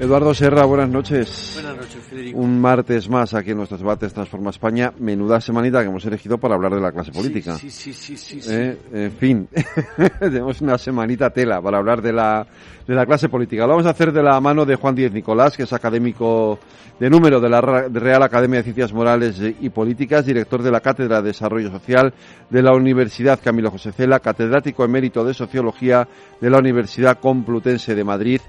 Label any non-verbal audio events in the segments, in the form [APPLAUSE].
Eduardo Serra, buenas noches. Buenas noches, Federico. Un martes más aquí en nuestros debates Transforma España. Menuda semanita que hemos elegido para hablar de la clase política. Sí, sí, sí, sí. sí, Eh, en fin, [LAUGHS] tenemos una semanita tela para hablar de la, de la clase política. Lo vamos a hacer de la mano de Juan Díez Nicolás, que es académico de número de la Real Academia de Ciencias Morales y Políticas, director de la Cátedra de Desarrollo Social de la Universidad Camilo José Cela, catedrático emérito de Sociología de la Universidad Complutense de Madrid.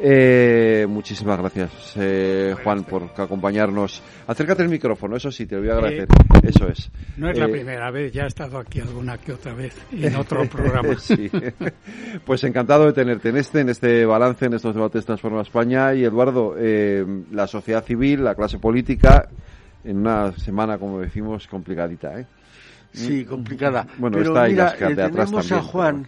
Eh, muchísimas gracias, eh, Juan, por acompañarnos. Acércate el micrófono, eso sí, te lo voy a agradecer. Eso es. No es la Eh, primera vez, ya he estado aquí alguna que otra vez en [LAUGHS] otro programa. [LAUGHS] Sí. Pues encantado de tenerte en este, en este balance, en estos debates Transforma España. Y Eduardo, eh, la sociedad civil, la clase política, en una semana, como decimos, complicadita, ¿eh? Sí, complicada. Bueno, Pero está ahí mira, eh, tenemos también, a Juan,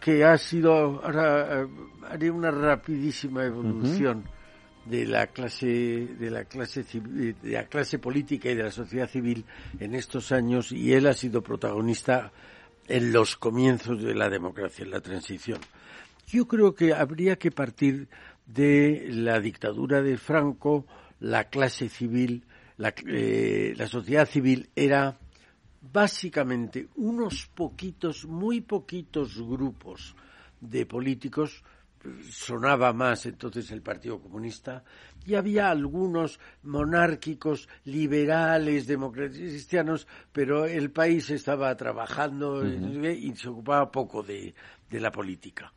que ha sido, ahora eh, haré una rapidísima evolución de la clase, de la clase de la clase política y de la sociedad civil en estos años, y él ha sido protagonista en los comienzos de la democracia, en la transición. Yo creo que habría que partir de la dictadura de Franco, la clase civil, la, eh, la sociedad civil era básicamente unos poquitos, muy poquitos grupos de políticos, sonaba más entonces el Partido Comunista, y había algunos monárquicos, liberales, cristianos, pero el país estaba trabajando y se ocupaba poco de, de la política.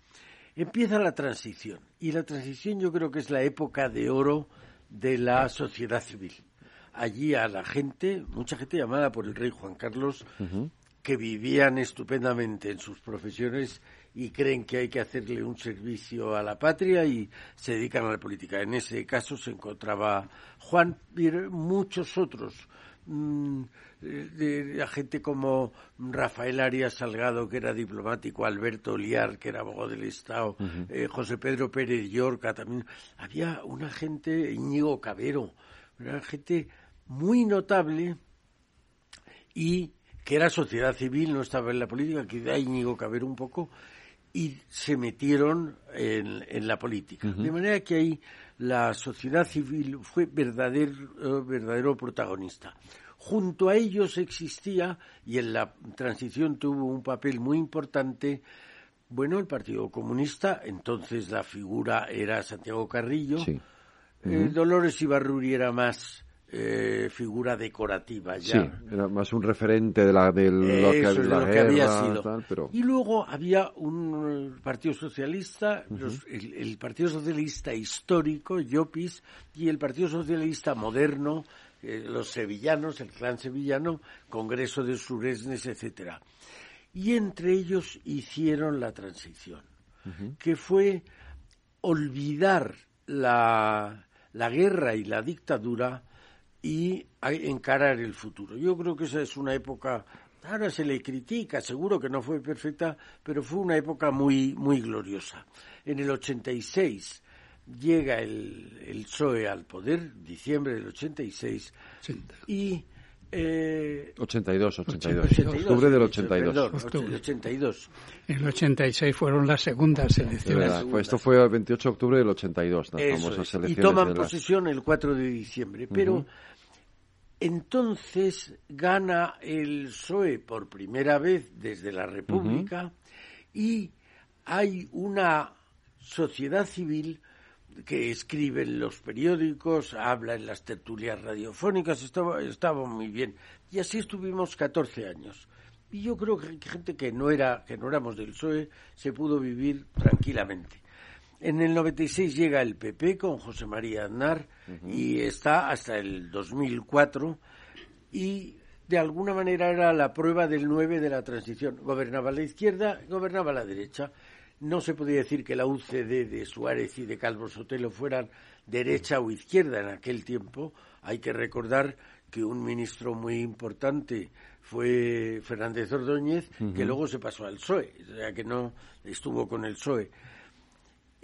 Empieza la transición, y la transición yo creo que es la época de oro de la sociedad civil allí a la gente, mucha gente llamada por el rey Juan Carlos, que vivían estupendamente en sus profesiones y creen que hay que hacerle un servicio a la patria y se dedican a la política. En ese caso se encontraba Juan y muchos otros. mm, de, la gente como Rafael Arias Salgado, que era diplomático, Alberto Liar, que era abogado del Estado, eh, José Pedro Pérez Llorca también. Había una gente, Íñigo Cabero, una gente muy notable y que era sociedad civil, no estaba en la política, que da Íñigo Cabero un poco, y se metieron en, en la política. De manera que ahí la sociedad civil fue verdadero, verdadero protagonista. Junto a ellos existía, y en la transición tuvo un papel muy importante, bueno, el Partido Comunista, entonces la figura era Santiago Carrillo, Sí. eh, Dolores Ibarruri era más eh, figura decorativa Sí, ya. era más un referente de, la, de lo que, Eso es de la lo que guerra, había sido. tal, pero... Y luego había un Partido Socialista, los- el, el Partido Socialista histórico, Llopis, y el Partido Socialista moderno, eh, los sevillanos, el clan sevillano, Congreso de Suresnes, etcétera. Y entre ellos hicieron la transición, que fue olvidar la, la guerra y la dictadura y encarar el futuro. Yo creo que esa es una época, ahora se le critica, seguro que no fue perfecta, pero fue una época muy, muy gloriosa. En el 86 llega el, el PSOE al poder, diciembre del 86, y... Eh, 82, 82. 82, Octubre del he dicho, 82. perdón, Octubre. 82. En el 86 fueron las segundas elecciones. verdad, segunda. pues esto fue el 28 de octubre del 82, las Eso famosas es. Y elecciones toman de la- posesión el 4 de diciembre. Pero entonces gana el PSOE por primera vez desde la República y hay una sociedad civil que escribe en los periódicos, habla en las tertulias radiofónicas, estaba, estaba muy bien. Y así estuvimos 14 años. Y yo creo que gente que no era que no éramos del PSOE se pudo vivir tranquilamente. En el 96 llega el PP con José María Aznar y está hasta el 2004 y de alguna manera era la prueba del 9 de la transición. Gobernaba la izquierda, gobernaba la derecha. No se podía decir que la UCD de Suárez y de Calvo Sotelo fueran derecha o izquierda en aquel tiempo. Hay que recordar que un ministro muy importante fue Fernández Ordóñez, que luego se pasó al PSOE, o sea que no estuvo con el PSOE.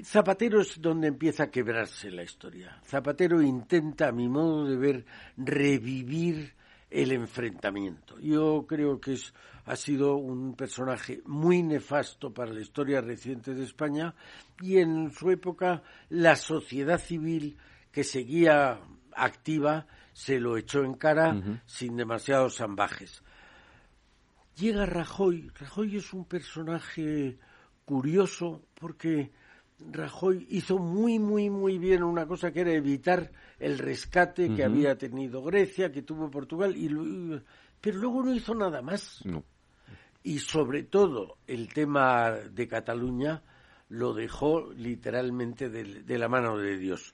Zapatero es donde empieza a quebrarse la historia. Zapatero intenta, a mi modo de ver, revivir el enfrentamiento. Yo creo que es, ha sido un personaje muy nefasto para la historia reciente de España y en su época la sociedad civil que seguía activa se lo echó en cara sin demasiados ambajes. Llega Rajoy. Rajoy es un personaje curioso porque Rajoy hizo muy, muy, muy bien una cosa que era evitar el rescate que había tenido Grecia, que tuvo Portugal, y, pero luego no hizo nada más. Y sobre todo el tema de Cataluña lo dejó literalmente de, la mano de Dios.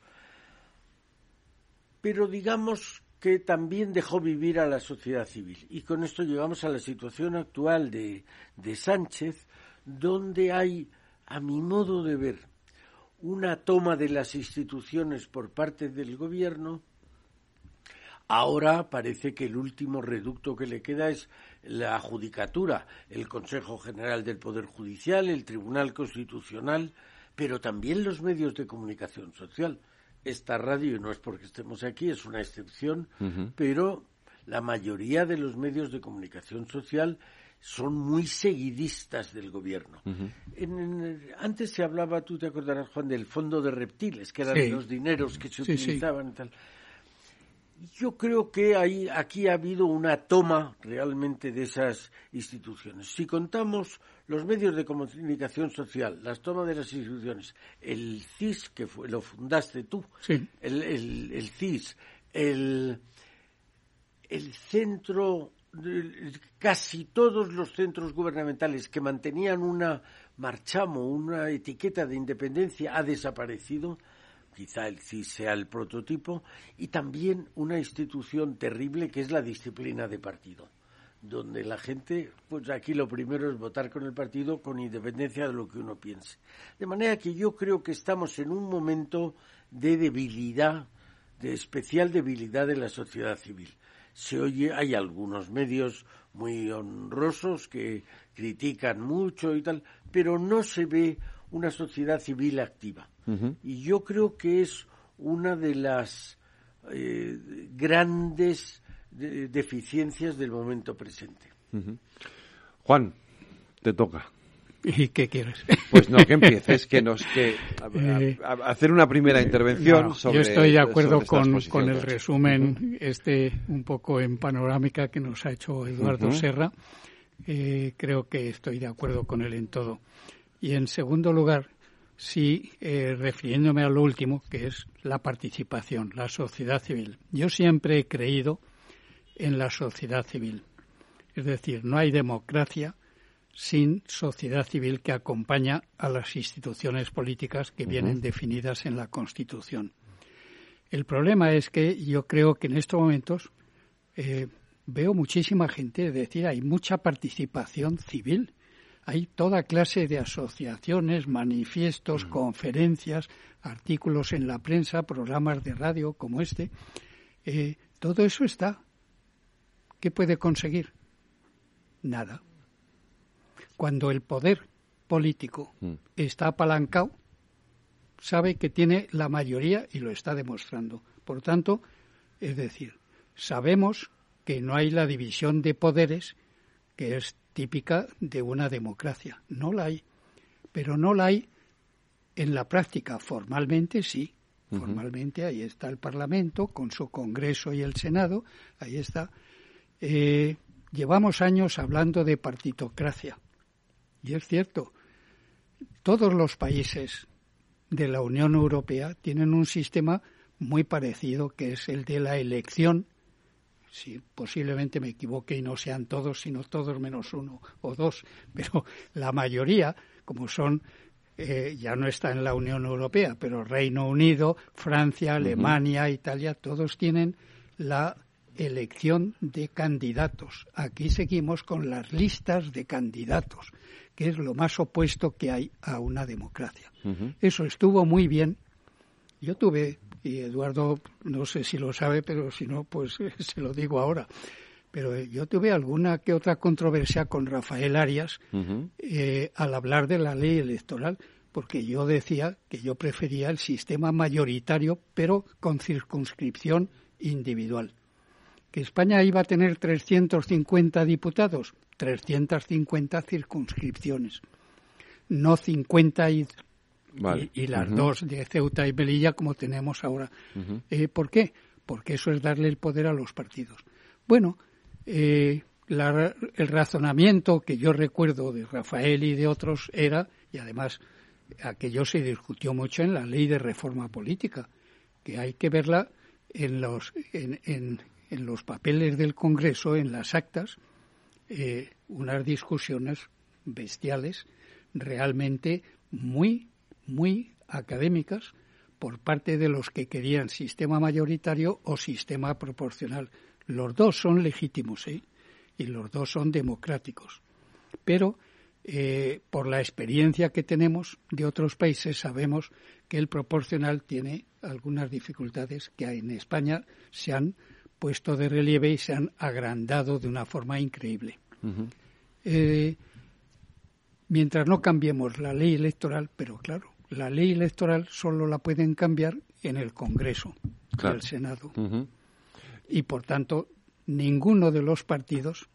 Pero digamos que también dejó vivir a la sociedad civil. Y con esto llegamos a la situación actual de Sánchez, donde hay, a mi modo de ver, una toma de las instituciones por parte del gobierno, ahora parece que el último reducto que le queda es la judicatura, el Consejo General del Poder Judicial, el Tribunal Constitucional, pero también los medios de comunicación social. Esta radio, no es porque estemos aquí, es una excepción, pero la mayoría de los medios de comunicación social son muy seguidistas del gobierno. antes se hablaba, tú te acordarás, Juan, del fondo de reptiles, que eran los dineros que se utilizaban y tal. Yo creo que hay, aquí ha habido una toma realmente de esas instituciones. Si contamos los medios de comunicación social, las tomas de las instituciones, el CIS, que fue, lo fundaste tú, el, el, el CIS, el, el Centro casi todos los centros gubernamentales que mantenían una marchamo, una etiqueta de independencia, ha desaparecido. Quizá el CIS sea el prototipo. Y también una institución terrible que es la disciplina de partido donde la gente, pues aquí lo primero es votar con el partido con independencia de lo que uno piense. De manera que yo creo que estamos en un momento de debilidad, de especial debilidad de la sociedad civil se oye, hay algunos medios muy honrosos que critican mucho y tal, pero no se ve una sociedad civil activa. Y yo creo que es una de las eh, grandes deficiencias del momento presente. Juan, te toca. ¿Y qué quieres? Pues no, que empieces, que nos que [LAUGHS] hacer una primera intervención sobre. Yo estoy de acuerdo con, con, el resumen este un poco en panorámica que nos ha hecho Eduardo Serra. Eh, creo que estoy de acuerdo con él en todo. Y en segundo lugar, sí, eh, refiriéndome a lo último, que es la participación, la sociedad civil. Yo siempre he creído en la sociedad civil. Es decir, no hay democracia sin sociedad civil que acompaña a las instituciones políticas que vienen definidas en la Constitución. El problema es que yo creo que en estos momentos eh, veo muchísima gente, es decir, hay mucha participación civil. Hay toda clase de asociaciones, manifiestos, conferencias, artículos en la prensa, programas de radio como este. Eh, todo eso está. ¿Qué puede conseguir? Nada cuando el poder político mm. está apalancado, sabe que tiene la mayoría y lo está demostrando. Por tanto, es decir, sabemos que no hay la división de poderes que es típica de una democracia. No la hay. Pero no la hay en la práctica. Formalmente sí. Formalmente ahí está el Parlamento con su Congreso y el Senado. Ahí está. Eh, llevamos años hablando de partitocracia. Y es cierto, todos los países de la Unión Europea tienen un sistema muy parecido, que es el de la elección. Si posiblemente me equivoque y no sean todos, sino todos menos uno o dos, [LAUGHS] pero la mayoría, como son, eh, ya no está en la Unión Europea, pero Reino Unido, Francia, Alemania, Italia, todos tienen la elección de candidatos. Aquí seguimos con las listas de candidatos que es lo más opuesto que hay a una democracia. Eso estuvo muy bien. Yo tuve y Eduardo no sé si lo sabe, pero si no, pues [LAUGHS] se lo digo ahora. Pero yo tuve alguna que otra controversia con Rafael Arias eh, al hablar de la ley electoral, porque yo decía que yo prefería el sistema mayoritario, pero con circunscripción individual. ¿Que España iba a tener 350 diputados? 350 circunscripciones, no 50 y, y, las dos de Ceuta y Melilla como tenemos ahora. Eh, ¿Por qué? Porque eso es darle el poder a los partidos. Bueno, eh, el razonamiento que yo recuerdo de Rafael y de otros era, y además aquello se discutió mucho en la ley de reforma política, que hay que verla en los, en, en, los papeles del Congreso, en las actas, eh, unas discusiones bestiales realmente muy, muy académicas por parte de los que querían sistema mayoritario o sistema proporcional. Los dos son legítimos ¿eh? y los dos son democráticos. Pero eh, por la experiencia que tenemos de otros países sabemos que el proporcional tiene algunas dificultades que en España se han puesto de relieve y se han agrandado de una forma increíble. Eh, mientras no cambiemos la ley electoral, pero claro, la ley electoral solo la pueden cambiar en el Congreso, en el Senado. Y por tanto, ninguno de los partidos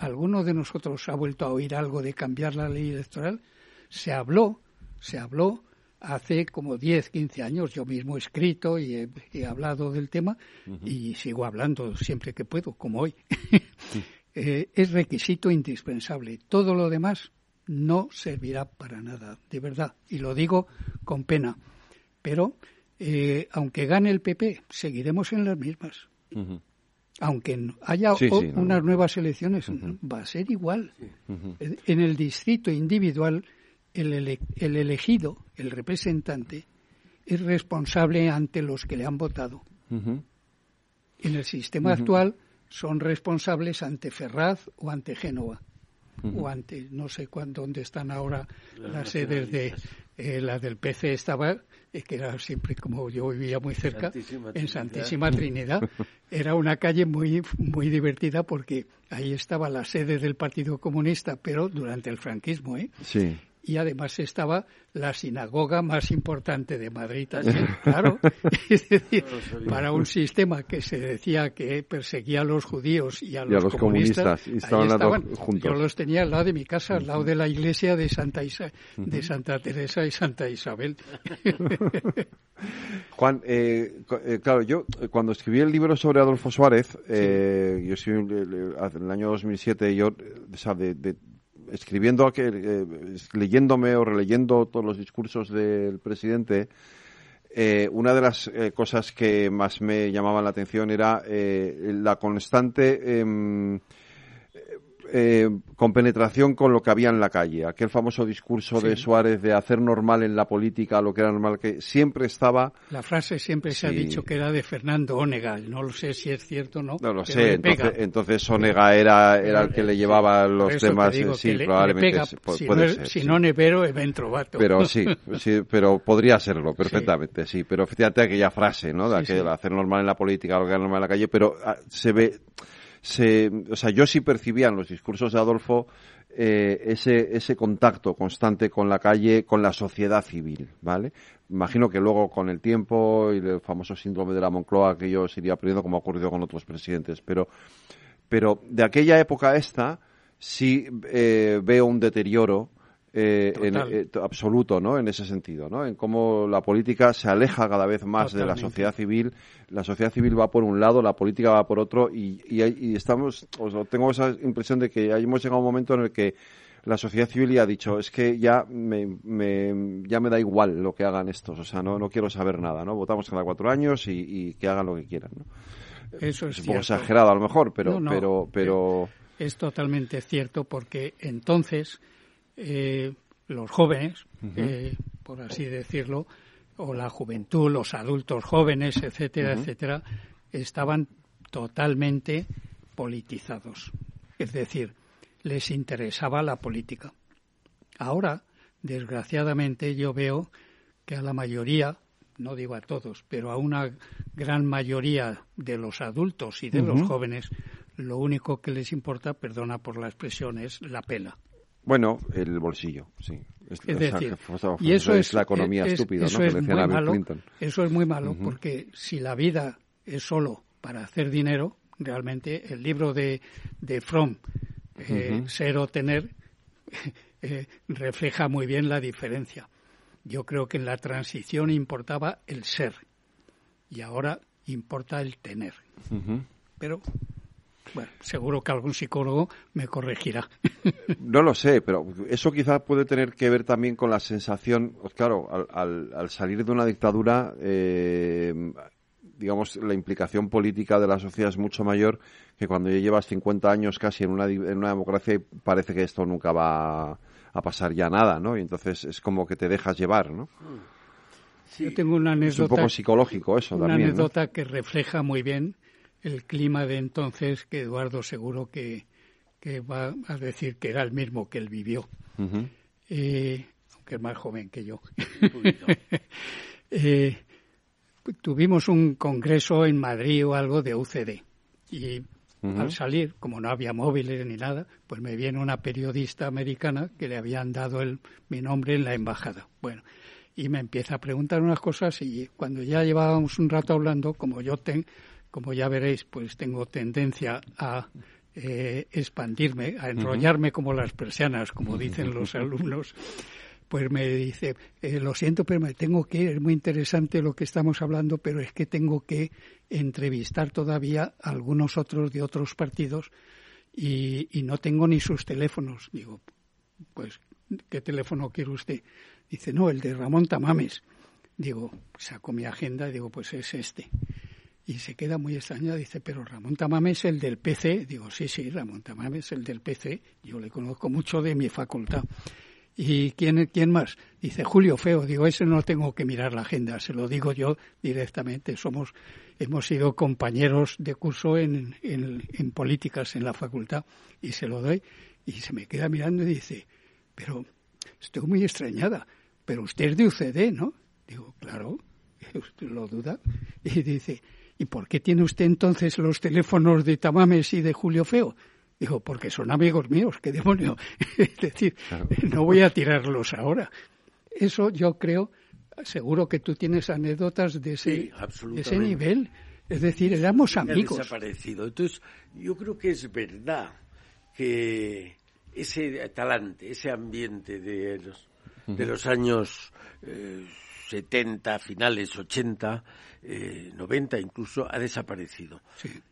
¿Alguno de nosotros ha vuelto a oír algo de cambiar la ley electoral? Se habló, se habló hace como 10, 15 años. Yo mismo he escrito y he, hablado del tema y sigo hablando siempre que puedo, como hoy. [LAUGHS] Eh, es requisito indispensable. Todo lo demás no servirá para nada, de verdad. Y lo digo con pena. Pero, eh, aunque gane el PP, seguiremos en las mismas aunque haya unas nuevas elecciones, va a ser igual. En el distrito individual, el, el, elegido, el representante, es responsable ante los que le han votado. En el sistema actual son responsables ante Ferraz o ante Génova o ante no sé cuándo dónde están ahora las sedes de eh, la del PC estaba eh, que era siempre como yo vivía muy cerca en Santísima Trinidad. [LAUGHS] Era una calle muy muy divertida porque ahí estaba la sede del Partido Comunista pero durante el franquismo ¿eh? sí y además estaba la sinagoga más importante de Madrid [LAUGHS] claro. [LAUGHS] Es decir, para un sistema que se decía que perseguía a los judíos y a los, comunistas, estaban, juntos. Yo los tenía al lado de mi casa, al lado de la iglesia de Santa, de Santa Teresa y Santa Isabel. [LAUGHS] Juan, eh, eh, claro, yo eh, cuando escribí el libro sobre Adolfo Suárez, yo escribí en el año 2007, yo, o de escribiendo, eh, leyéndome o releyendo todos los discursos del presidente, eh, una de las eh, cosas que más me llamaban la atención era la constante em, eh, con penetración con lo que había en la calle. Aquel famoso discurso de Suárez de hacer normal en la política lo que era normal, que siempre estaba. La frase siempre se ha dicho que era de Fernando Onega. No lo sé si es cierto o no. No lo sé. Entonces, entonces, Onega era, era el que le llevaba los temas. sí, probablemente. si, puede no, ser, si no Nevero, Eventrovato. Pero [LAUGHS] sí, sí, pero podría serlo perfectamente, sí. Pero fíjate aquella frase, ¿no? De aquel, hacer normal en la política lo que era normal en la calle, pero ah, se ve se, o sea, yo sí percibía en los discursos de Adolfo eh, ese, ese contacto constante con la calle, con la sociedad civil, ¿vale? Imagino que luego con el tiempo y el famoso síndrome de la Moncloa que yo se iría perdiendo como ha ocurrido con otros presidentes, pero, pero de aquella época a esta sí eh, veo un deterioro eh, en, eh, absoluto, ¿no? En ese sentido, ¿no? En cómo la política se aleja cada vez más de la sociedad civil. La sociedad civil va por un lado, la política va por otro, y, y, estamos, tengo esa impresión de que hemos llegado a un momento en el que la sociedad civil ya ha dicho, es que ya me, me, ya me da igual lo que hagan estos, o sea, no, no quiero saber nada, ¿no? Votamos cada cuatro años y, que hagan lo que quieran, ¿no? Eso es, un poco exagerado a lo mejor, pero, pero, pero... Es totalmente cierto porque entonces eh, los jóvenes, eh, por así decirlo, o la juventud, los adultos jóvenes, etcétera, etcétera, estaban totalmente politizados. Es decir, les interesaba la política. Ahora, desgraciadamente, yo veo que a la mayoría no digo a todos, pero a una gran mayoría de los adultos y de los jóvenes, lo único que les importa, perdona por la expresión, es la pela. Bueno, el bolsillo, sí. Es, decir, y eso es, la economía estúpida, eso ¿no? Es muy malo, Eso es muy malo, porque si la vida es solo para hacer dinero, realmente el libro de, de Fromm, eh, Ser o Tener, [LAUGHS] eh, refleja muy bien la diferencia. Yo creo que en la transición importaba el ser y ahora importa el tener. Pero bueno, seguro que algún psicólogo me corregirá. [LAUGHS] No lo sé, pero eso quizá puede tener que ver también con la sensación, pues claro, al, al, salir de una dictadura, eh, digamos, la implicación política de la sociedad es mucho mayor que cuando ya llevas 50 años casi en una, en una democracia y parece que esto nunca va a pasar ya nada, ¿no? Y entonces es como que te dejas llevar, ¿no? Yo tengo una anécdota. Es un poco psicológico eso una también. Una anécdota que refleja muy bien el clima de entonces que Eduardo seguro que, va a decir que era el mismo que él vivió, eh, aunque es más joven que yo. [LAUGHS] eh, tuvimos un congreso en Madrid o algo de UCD y al salir, como no había móviles ni nada, pues me viene una periodista americana que le habían dado el, mi nombre en la embajada. Bueno, y me empieza a preguntar unas cosas y cuando ya llevábamos un rato hablando, como yo tengo como ya veréis, pues tengo tendencia a eh, expandirme, a enrollarme como las persianas, como dicen los alumnos, pues me dice, eh, lo siento, pero me tengo que ir, es muy interesante lo que estamos hablando, pero es que tengo que entrevistar todavía a algunos otros de otros partidos y, y no tengo ni sus teléfonos. Digo, pues, ¿qué teléfono quiere usted? Dice, no, el de Ramón Tamames. Digo, saco mi agenda y digo, pues es este y se queda muy extrañada. Dice, pero Ramón Tamame es el del PC. Digo, sí, sí, Ramón Tamame es el del PC. Yo le conozco mucho de mi facultad. ¿Y quién, quién más? Dice, Julio Feo. Digo, ese no tengo que mirar la agenda, se lo digo yo directamente. Somos, hemos sido compañeros de curso en, en, en políticas en la facultad y se lo doy. Y se me queda mirando y dice, pero estoy muy extrañada, pero usted es de UCD, ¿no? Digo, claro, [LAUGHS] usted lo duda. Y dice, ¿Y por qué tiene usted entonces los teléfonos de Tamames y de Julio Feo? Dijo, porque son amigos míos, qué demonio. [LAUGHS] es decir, no voy a tirarlos ahora. Eso yo creo, seguro que tú tienes anécdotas de ese, ese nivel. Es decir, éramos amigos. Ha desaparecido. Entonces, yo creo que es verdad que ese talante, ese ambiente de los, de los años eh, 70, finales 80, eh, 90 incluso, ha desaparecido.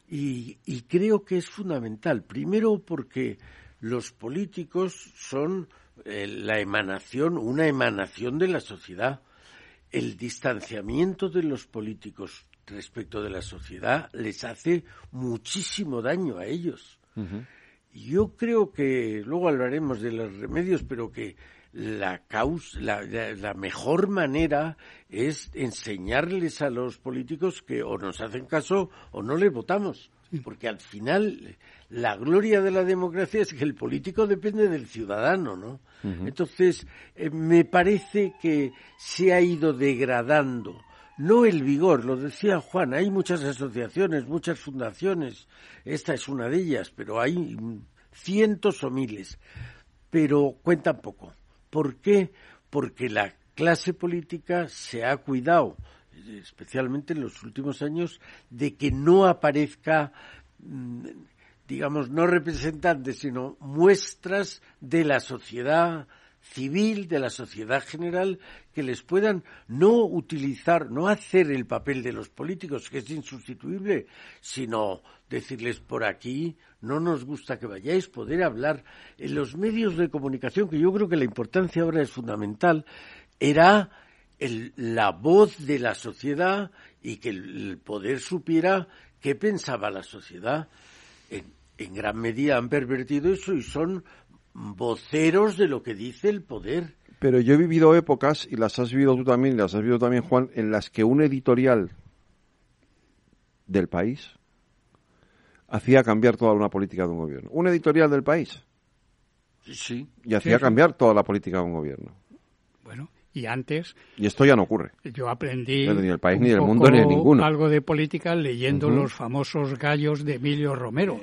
Y, creo que es fundamental. Primero porque los políticos son eh, la emanación, una emanación de la sociedad. El distanciamiento de los políticos respecto de la sociedad les hace muchísimo daño a ellos. Yo creo que, luego hablaremos de los remedios, pero que la, causa, la, mejor manera es enseñarles a los políticos que o nos hacen caso o no les votamos. Porque al final la gloria de la democracia es que el político depende del ciudadano, ¿no? Entonces, eh, me parece que se ha ido degradando no el vigor, lo decía Juan, hay muchas asociaciones, muchas fundaciones, esta es una de ellas, pero hay cientos o miles, pero cuentan poco. ¿Por qué? Porque la clase política se ha cuidado, especialmente en los últimos años, de que no aparezca, mm, digamos, no representantes, sino muestras de la sociedad civil, de la sociedad general, que les puedan no utilizar, no hacer el papel de los políticos, que es insustituible, sino decirles por aquí, no nos gusta que vayáis, poder hablar en los medios de comunicación, que yo creo que la importancia ahora es fundamental, era la voz de la sociedad y que el, poder supiera qué pensaba la sociedad. en gran medida han pervertido eso y son voceros de lo que dice el poder. Pero yo he vivido épocas, y las has vivido tú también, y las has vivido también Juan, en las que un editorial del país hacía cambiar toda una política de un gobierno. Un editorial del país. Sí. Y hacía cambiar toda la política de un gobierno. Bueno, Y antes. Y esto ya no ocurre. Yo aprendí. ni el país, ni el mundo, ni ninguno. Algo de política leyendo los famosos gallos de Emilio Romero.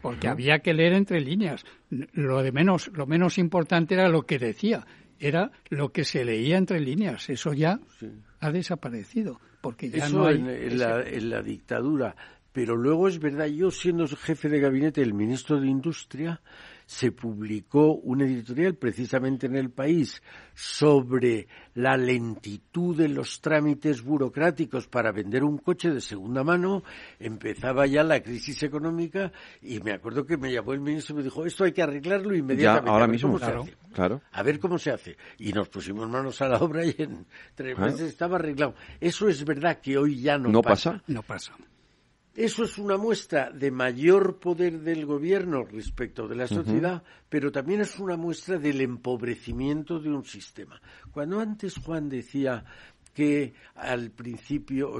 Porque había que leer entre líneas. Lo de menos, lo menos importante era lo que decía. Era lo que se leía entre líneas. Eso ya ha desaparecido. Porque ya no hay. En, la, en la dictadura. Pero luego es verdad, yo siendo jefe de gabinete del ministro de Industria, se publicó un editorial precisamente en el país sobre la lentitud de los trámites burocráticos para vender un coche de segunda mano. Empezaba ya la crisis económica y me acuerdo que me llamó el ministro y me dijo, esto hay que arreglarlo inmediatamente. Ya, ahora mismo, claro, claro. A ver cómo se hace. Y nos pusimos manos a la obra y en tres meses estaba arreglado. Eso es verdad que hoy ya no, ¿No pasa. No pasa. Eso es una muestra de mayor poder del gobierno respecto de la sociedad, pero también es una muestra del empobrecimiento de un sistema. Cuando antes Juan decía que al principio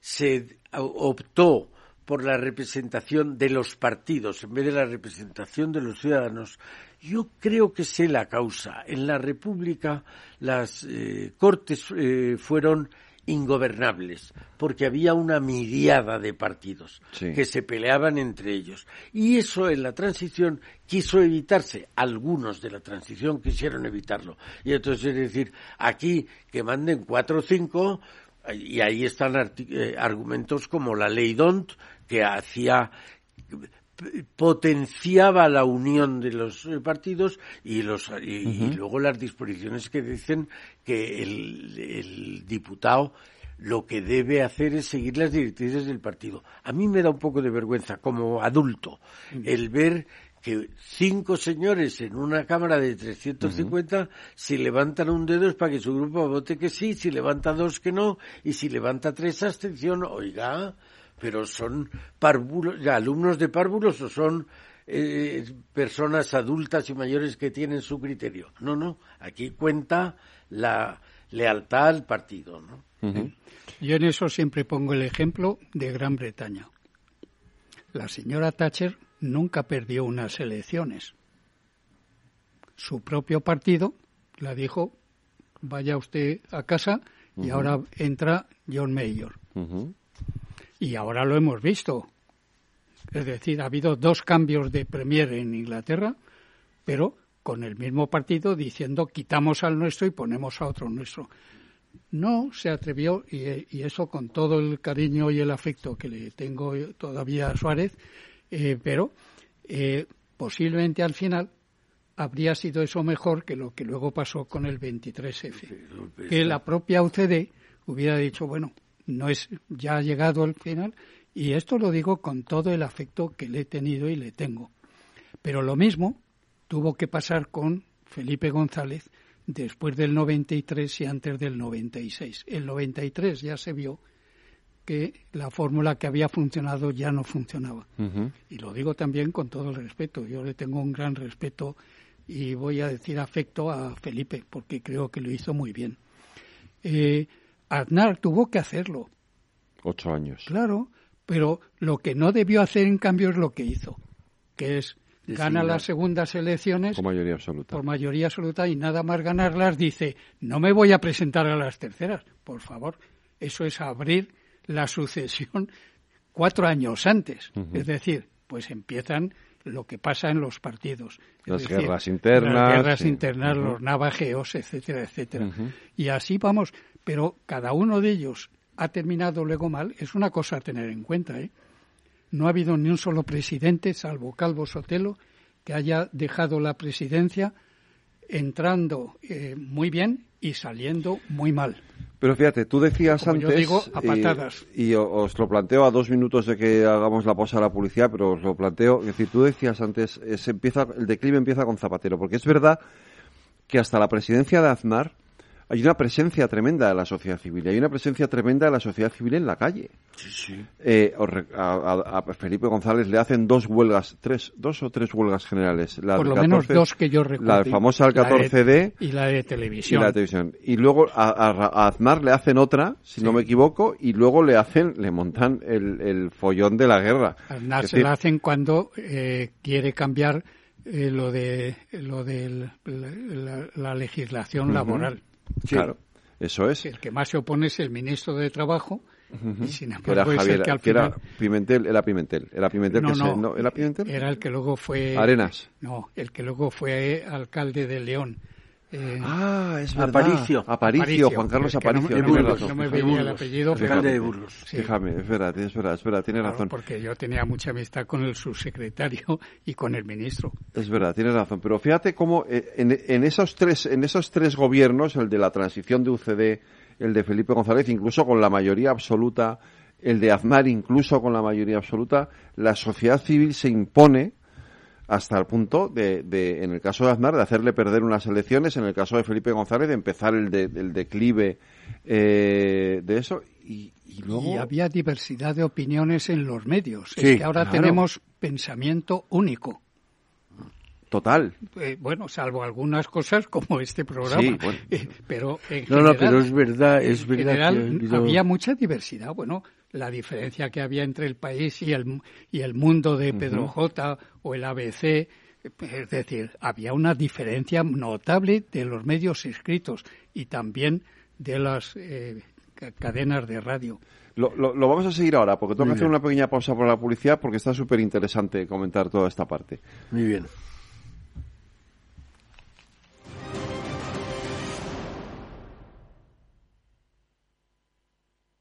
se optó por la representación de los partidos en vez de la representación de los ciudadanos, yo creo que sé la causa. En la República las eh, Cortes eh, fueron ingobernables, porque había una miriada de partidos que se peleaban entre ellos. Y eso en la transición quiso evitarse. Algunos de la transición quisieron evitarlo. Y entonces, es decir, aquí que manden cuatro o cinco, y ahí están eh, argumentos como la ley DONT, que hacía potenciaba la unión de los eh, partidos y, los, y, luego las disposiciones que dicen que el, diputado lo que debe hacer es seguir las directrices del partido. A mí me da un poco de vergüenza como adulto el ver que cinco señores en una cámara de 350 si levantan un dedo es para que su grupo vote que sí, si levanta dos que no y si levanta tres abstención, oiga, pero son párvulos, alumnos de párvulos o son eh, personas adultas y mayores que tienen su criterio. No, no, aquí cuenta la lealtad al partido. ¿no? Yo en eso siempre pongo el ejemplo de Gran Bretaña. La señora Thatcher nunca perdió unas elecciones. Su propio partido la dijo, vaya usted a casa y ahora entra John Mayor. Y ahora lo hemos visto. Es decir, ha habido dos cambios de Premier en Inglaterra, pero con el mismo partido diciendo quitamos al nuestro y ponemos a otro nuestro. No se atrevió, y, eso con todo el cariño y el afecto que le tengo todavía a Suárez, eh, pero eh, posiblemente al final habría sido eso mejor que lo que luego pasó con el 23F. Que la propia UCD hubiera dicho, bueno, no es ya ha llegado al final y esto lo digo con todo el afecto que le he tenido y le tengo. Pero lo mismo tuvo que pasar con Felipe González después del 93 y antes del 96. El 93 ya se vio que la fórmula que había funcionado ya no funcionaba. Y lo digo también con todo el respeto. Yo le tengo un gran respeto y voy a decir afecto a Felipe porque creo que lo hizo muy bien. Eh, Aznar tuvo que hacerlo. Ocho años. Claro, pero lo que no debió hacer en cambio es lo que hizo, que es gana las segundas elecciones por mayoría absoluta. Por mayoría absoluta y nada más ganarlas dice, no me voy a presentar a las terceras, por favor. Eso es abrir la sucesión cuatro años antes. Es decir, pues empiezan lo que pasa en los partidos. las guerras internas. Las guerras internas, los navajeos, etcétera, etcétera. Y así vamos pero cada uno de ellos ha terminado luego mal, es una cosa a tener en cuenta. ¿eh? No ha habido ni un solo presidente, salvo Calvo Sotelo, que haya dejado la presidencia entrando eh, muy bien y saliendo muy mal. Pero fíjate, tú decías antes. digo, a patadas. Y, os lo planteo a dos minutos de que hagamos la pausa a la publicidad, pero os lo planteo. Es decir, tú decías antes, empieza, el declive empieza con Zapatero, porque es verdad que hasta la presidencia de Aznar hay una presencia tremenda de la sociedad civil, hay una presencia tremenda de la sociedad civil en la calle. Sí, sí. Eh, a, Felipe González le hacen dos huelgas, tres, dos o tres huelgas generales. La Por lo menos dos que yo recuerdo. La famosa al 14D. y la de televisión. Y la televisión. Y luego a, Aznar le hacen otra, si no me equivoco, y luego le hacen, le montan el, follón de la guerra. Aznar se la hacen cuando eh, quiere cambiar eh, lo de lo de la, legislación laboral Claro, eso es. El que más se opone es el ministro de Trabajo, era Javier, que, era Pimentel, era Pimentel, era Pimentel no, que no, ¿era Pimentel? Era el que luego fue Arenas. No, el que luego fue alcalde de León. Eh, ah, es verdad. Aparicio. Aparicio, Juan Carlos Aparicio. No, no, no, me venía el apellido. De Burgos. Sí. Déjame, espera, espera, espera, tiene razón. Porque yo tenía mucha amistad con el subsecretario [LAUGHS] y con el ministro. Es verdad, tiene razón. Pero fíjate cómo eh, en, en, esos tres, en esos tres gobiernos, el de la transición de UCD, el de Felipe González, incluso con la mayoría absoluta el de Aznar incluso con la mayoría absoluta, la sociedad civil se impone hasta el punto de, de, en el caso de Aznar, de hacerle perder unas elecciones, en el caso de Felipe González, de empezar el, de, el declive eh, de eso. Y, luego... y había diversidad de opiniones en los medios. es que ahora tenemos pensamiento único. Total. Eh, bueno, salvo algunas cosas como este programa. Sí, bueno. [LAUGHS] Eh, pero en no, general, no, pero es verdad, es verdad. General, había mucha diversidad. Bueno, la diferencia que había entre el país y el, y el mundo de Pedro J o el ABC. Es decir, había una diferencia notable de los medios escritos y también de las eh, cadenas de radio. Lo, lo, vamos a seguir ahora, porque tengo que hacer una pequeña pausa por la publicidad, porque está súper interesante comentar toda esta parte. Muy bien.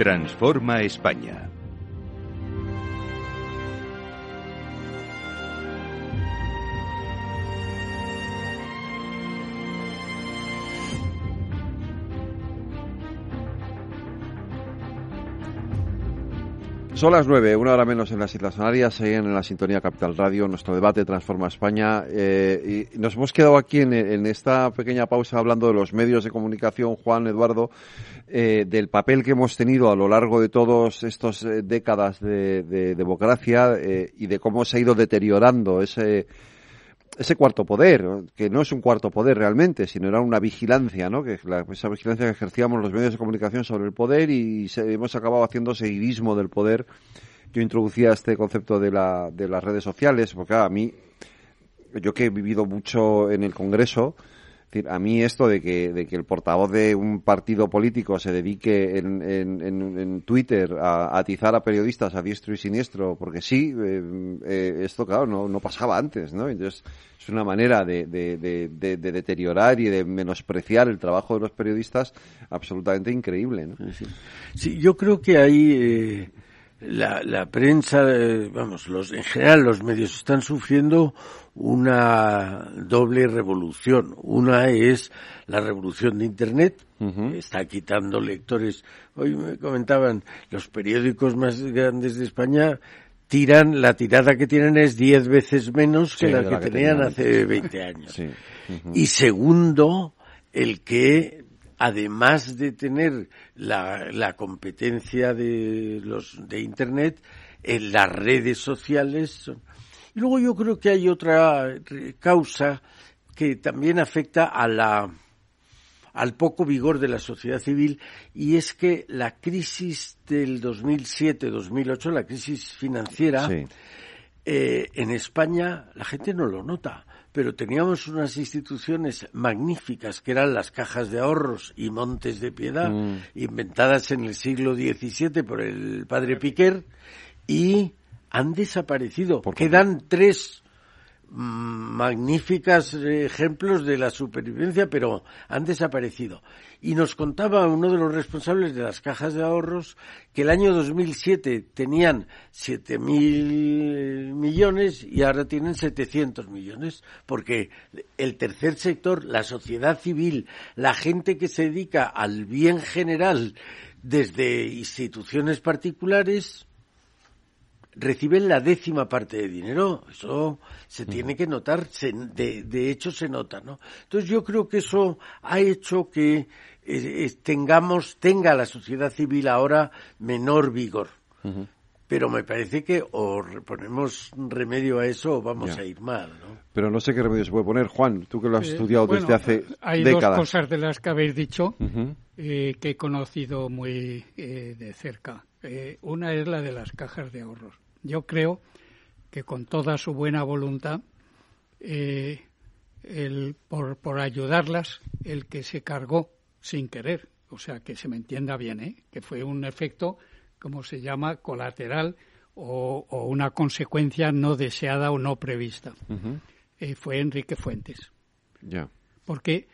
Transforma España. Son las nueve, una hora menos en las Islas Canarias, siguen en la sintonía Capital Radio, nuestro debate Transforma España. Eh, y nos hemos quedado aquí en, esta pequeña pausa hablando de los medios de comunicación, Juan, Eduardo, eh, del papel que hemos tenido a lo largo de todas estas eh, décadas de, de democracia y de cómo se ha ido deteriorando ese ese cuarto poder, que no es un cuarto poder realmente, sino era una vigilancia, ¿no? Que la, esa vigilancia que ejercíamos los medios de comunicación sobre el poder y hemos acabado haciendo seguidismo del poder. Yo introducía este concepto de, la, de las redes sociales, porque a mí, yo que he vivido mucho en el Congreso, a mí esto de que, de que el portavoz de un partido político se dedique en, en, en, Twitter a, atizar a periodistas a diestro y siniestro, porque sí, eh, eh, esto claro, no, no pasaba antes, ¿no? Entonces es una manera de, de, de, deteriorar y de menospreciar el trabajo de los periodistas absolutamente increíble, ¿no? Sí, yo creo que hay... Eh la, la prensa, eh, vamos, los, en general los medios están sufriendo una doble revolución. Una es la revolución de Internet, está quitando lectores. Hoy me comentaban, los periódicos más grandes de España tiran, la tirada que tienen es diez veces menos que la, que, tenían hace 20 años. Y segundo, el que además de tener la, la competencia de los de internet en las redes sociales. Y luego yo creo que hay otra causa que también afecta a la al poco vigor de la sociedad civil y es que la crisis del 2007-2008, la crisis financiera, eh, en España la gente no lo nota pero teníamos unas instituciones magníficas que eran las cajas de ahorros y montes de piedad, mm. inventadas en el siglo XVII por el padre Piquer, y han desaparecido. Quedan tres magníficos ejemplos de la supervivencia, pero han desaparecido. Y nos contaba uno de los responsables de las cajas de ahorros que el año 2007 tenían 7.000 millones y ahora tienen 700 millones, porque el tercer sector, la sociedad civil, la gente que se dedica al bien general desde instituciones particulares, reciben la décima parte de dinero. Eso se tiene que notar, de, de, hecho se nota, ¿no? Entonces yo creo que eso ha hecho que eh, tengamos, tenga la sociedad civil ahora menor vigor. Pero me parece que o ponemos remedio a eso o vamos a ir mal, ¿no? Pero no sé qué remedio se puede poner. Juan, tú que lo has estudiado desde hace hay décadas. Hay dos cosas de las que habéis dicho eh, que he conocido muy eh, de cerca. una es la de las cajas de ahorros. Yo creo que con toda su buena voluntad, eh, el, por, por ayudarlas, el que se cargó sin querer, o sea, que se me entienda bien, ¿eh? que fue un efecto, como se llama, colateral o, una consecuencia no deseada o no prevista. Eh, fue Enrique Fuentes. Ya. Porque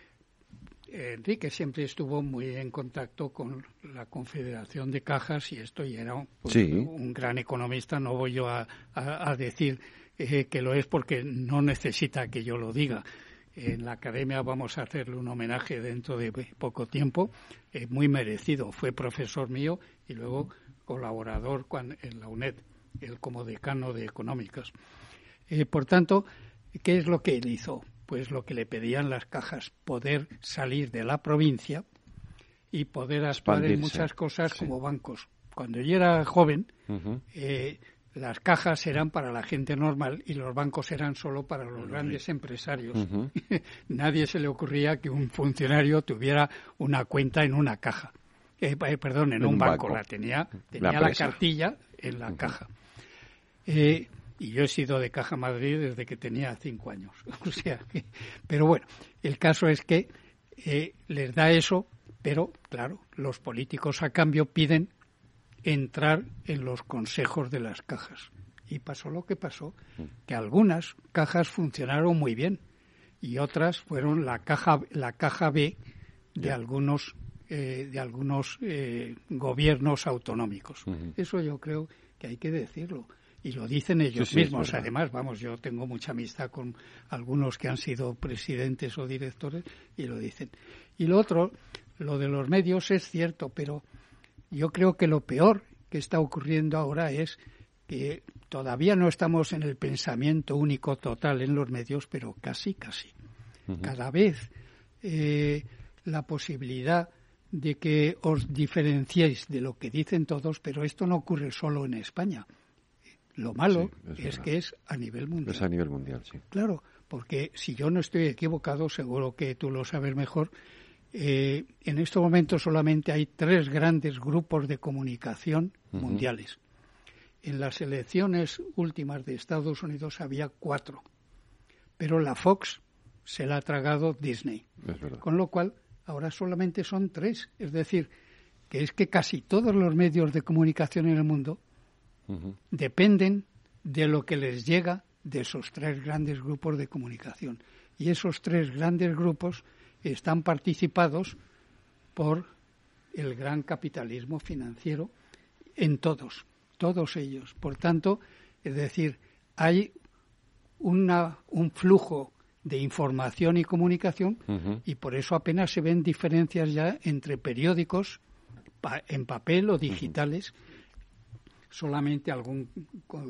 Enrique siempre estuvo muy en contacto con la Confederación de Cajas y esto y era pues, un gran economista. No voy yo a, decir eh, que lo es porque no necesita que yo lo diga. En la academia vamos a hacerle un homenaje dentro de poco tiempo, eh, muy merecido. Fue profesor mío y luego colaborador en la UNED, él como decano de económicas. Eh, por tanto, ¿qué es lo que él hizo? Pues lo que le pedían las cajas, poder salir de la provincia y poder actuar en muchas cosas como bancos. Cuando yo era joven, eh, las cajas eran para la gente normal y los bancos eran solo para los grandes empresarios. [LAUGHS] Nadie se le ocurría que un funcionario tuviera una cuenta en una caja. Eh, eh, perdón, en, un, banco. La tenía, tenía la, cartilla en la caja. Eh, y yo he sido de Caja Madrid desde que tenía cinco años. [LAUGHS] O sea, pero bueno, el caso es que eh, les da eso, pero claro, los políticos a cambio piden entrar en los consejos de las cajas. Y pasó lo que pasó, que algunas cajas funcionaron muy bien y otras fueron la caja, la caja B de algunos, eh, de algunos eh, gobiernos autonómicos. Eso yo creo que hay que decirlo y lo dicen ellos mismos. Además, vamos, yo tengo mucha amistad con algunos que han sido presidentes o directores y lo dicen. Y lo otro, lo de los medios es cierto, pero yo creo que lo peor que está ocurriendo ahora es que todavía no estamos en el pensamiento único total en los medios, pero casi, casi. Cada vez eh, la posibilidad de que os diferenciéis de lo que dicen todos, pero esto no ocurre solo en España. Lo malo es, que es a nivel mundial. Es a nivel mundial, sí. Claro, porque si yo no estoy equivocado, seguro que tú lo sabes mejor, eh, en este momento solamente hay tres grandes grupos de comunicación mundiales. En las elecciones últimas de Estados Unidos había cuatro, pero la Fox se la ha tragado Disney. Con lo cual, ahora solamente son tres. Es decir, que es que casi todos los medios de comunicación en el mundo dependen de lo que les llega de esos tres grandes grupos de comunicación. Y esos tres grandes grupos están participados por el gran capitalismo financiero en todos, todos ellos. Por tanto, es decir, hay una, un flujo de información y comunicación y por eso apenas se ven diferencias ya entre periódicos en papel o digitales solamente algún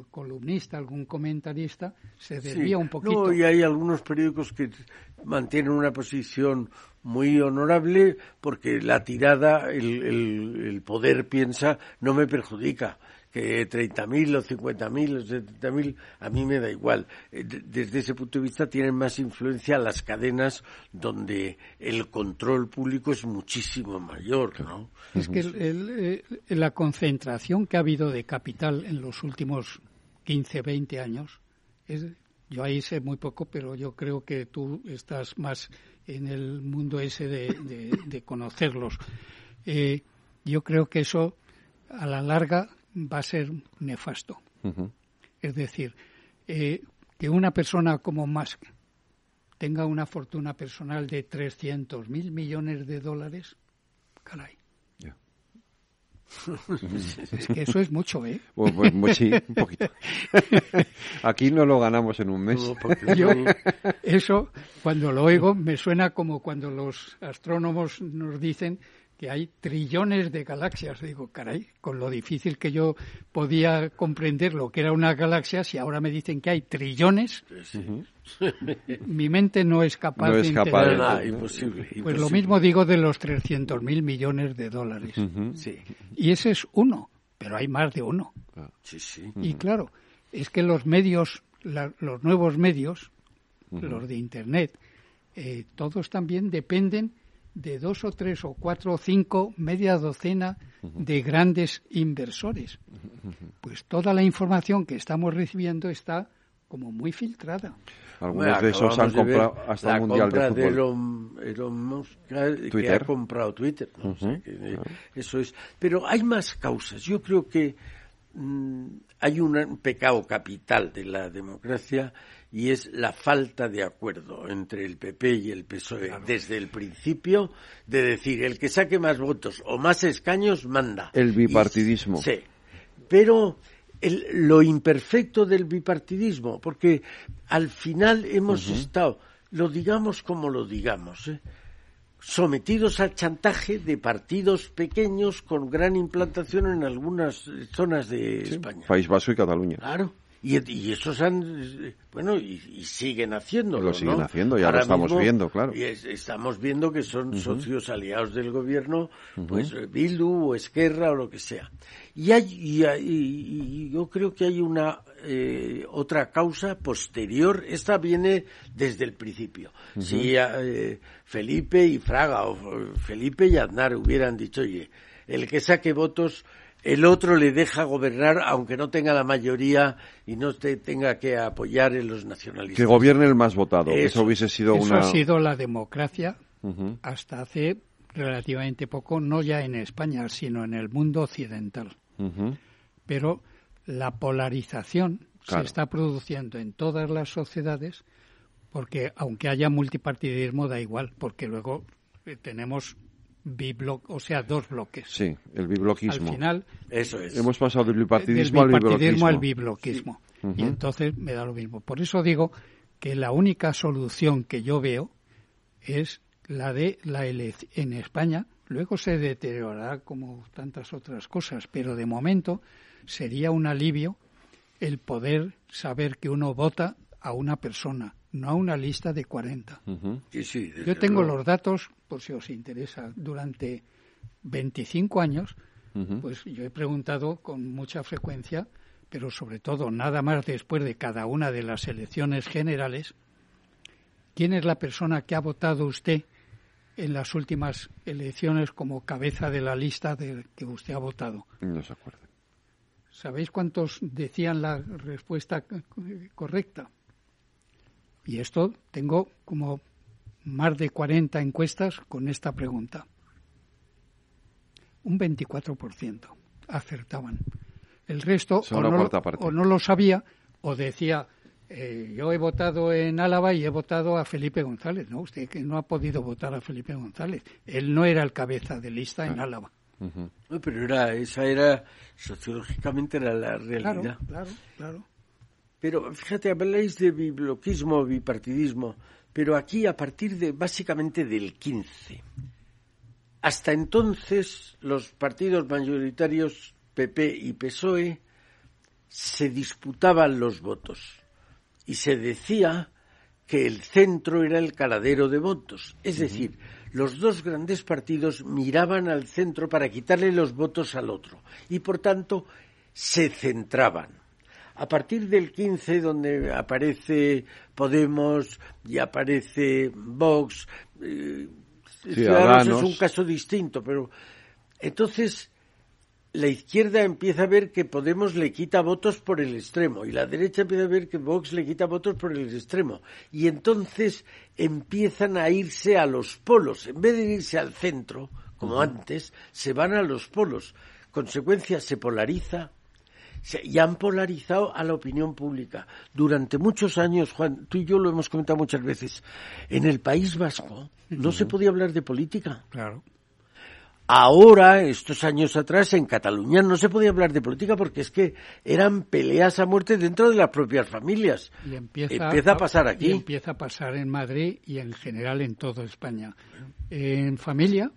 columnista, algún comentarista se desvía un poquito. No, y hay algunos periódicos que mantienen una posición muy honorable porque la tirada, el, el poder piensa, no me perjudica que 30.000 o 50.000 o 70.000, a mí me da igual. Eh, desde ese punto de vista tienen más influencia las cadenas donde el control público es muchísimo mayor, ¿no? Es que eh, la concentración que ha habido de capital en los últimos 15, 20 años es yo ahí sé muy poco, pero yo creo que tú estás más en el mundo ese de, conocerlos. Eh, yo creo que eso a la larga va a ser nefasto. Es decir, eh, que una persona como Musk tenga una fortuna personal de 300 mil millones de dólares, caray. [LAUGHS] es que eso es mucho, ¿eh? Pues, pues, sí, un poquito. [LAUGHS] Aquí no lo ganamos en un mes. [LAUGHS] Yo, eso, cuando lo oigo, me suena como cuando los astrónomos nos dicen que hay trillones de galaxias. Digo, caray, con lo difícil que yo podía comprender lo que era una galaxia, si ahora me dicen que hay trillones, mi mente no es capaz de capaz nada, imposible, Pues lo mismo digo de los 300 mil millones de dólares. sí. Y ese es uno, pero hay más de uno. Sí, sí. Y claro, es que los medios, los nuevos medios, los de Internet, eh, todos también dependen de dos o tres o cuatro o cinco, media docena de grandes inversores. Pues toda la información que estamos recibiendo está como muy filtrada. Algunos de esos han comprado hasta el Mundial de Fútbol. De Elon, que ha comprado Twitter. Eso es. Pero hay más causas. Yo creo que mm, hay un pecado capital de la democracia y es la falta de acuerdo entre el PP y el PSOE desde el principio de decir el que saque más votos o más escaños manda. El bipartidismo. sí, pero lo imperfecto del bipartidismo, porque al final hemos estado, lo digamos como lo digamos, ¿eh? sometidos al chantaje de partidos pequeños con gran implantación en algunas zonas de España. País Vasco y Cataluña. Claro. Y, y esos han, bueno, y, siguen haciéndolo. Lo siguen haciendo, ya lo estamos viendo, claro. Y estamos viendo que son socios aliados del gobierno, pues Bildu o Esquerra o lo que sea. Y, hay, y, yo creo que hay una eh, otra causa posterior, esta viene desde el principio. Si eh, Felipe y Fraga o Felipe y Aznar hubieran dicho, oye, el que saque votos el otro le deja gobernar aunque no tenga la mayoría y no te tenga que apoyar en los nacionalistas. Que gobierne el más votado. Eso, hubiese sido eso ha sido la democracia hasta hace relativamente poco, no ya en España, sino en el mundo occidental. Pero la polarización se está produciendo en todas las sociedades porque aunque haya multipartidismo da igual, porque luego eh, tenemos bibloc, o sea, dos bloques. Sí, el bibloquismo. Al final, eso es. Hemos pasado del bipartidismo, al bibloquismo. al bibloquismo. Y entonces me da lo mismo. Por eso digo que la única solución que yo veo es la de la elección en España. Luego se deteriorará como tantas otras cosas, pero de momento sería un alivio el poder saber que uno vota a una persona, no a una lista de 40. Yo tengo los datos, por si os interesa, durante 25 años, pues yo he preguntado con mucha frecuencia, pero sobre todo nada más después de cada una de las elecciones generales, ¿quién es la persona que ha votado usted en las últimas elecciones como cabeza de la lista de que usted ha votado? No se acuerda. ¿Sabéis cuántos decían la respuesta correcta? Y esto tengo como más de 40 encuestas con esta pregunta. Un 24% acertaban. El resto o no, lo sabía o decía, eh, yo he votado en Álava y he votado a Felipe González. No, usted que no ha podido votar a Felipe González. Él no era el cabeza de lista en Álava. pero era, esa era, sociológicamente era la realidad. Claro, claro, claro. Pero fíjate, habláis de bibloquismo, bipartidismo, pero aquí a partir de básicamente del 15. Hasta entonces los partidos mayoritarios PP y PSOE se disputaban los votos y se decía que el centro era el caladero de votos. Es decir, los dos grandes partidos miraban al centro para quitarle los votos al otro y por tanto se centraban a partir del 15, donde aparece Podemos y aparece Vox, eh, es un caso distinto, pero entonces la izquierda empieza a ver que Podemos le quita votos por el extremo y la derecha empieza a ver que Vox le quita votos por el extremo. Y entonces empiezan a irse a los polos. En vez de irse al centro, como antes, se van a los polos. Consecuencia, se polariza y han polarizado a la opinión pública. Durante muchos años, Juan, tú y yo lo hemos comentado muchas veces, en el País Vasco no se podía hablar de política. Claro. Ahora, estos años atrás, en Cataluña no se podía hablar de política porque es que eran peleas a muerte dentro de las propias familias. Y empieza, a pasar aquí. Y empieza a pasar en Madrid y en general en toda España. En familia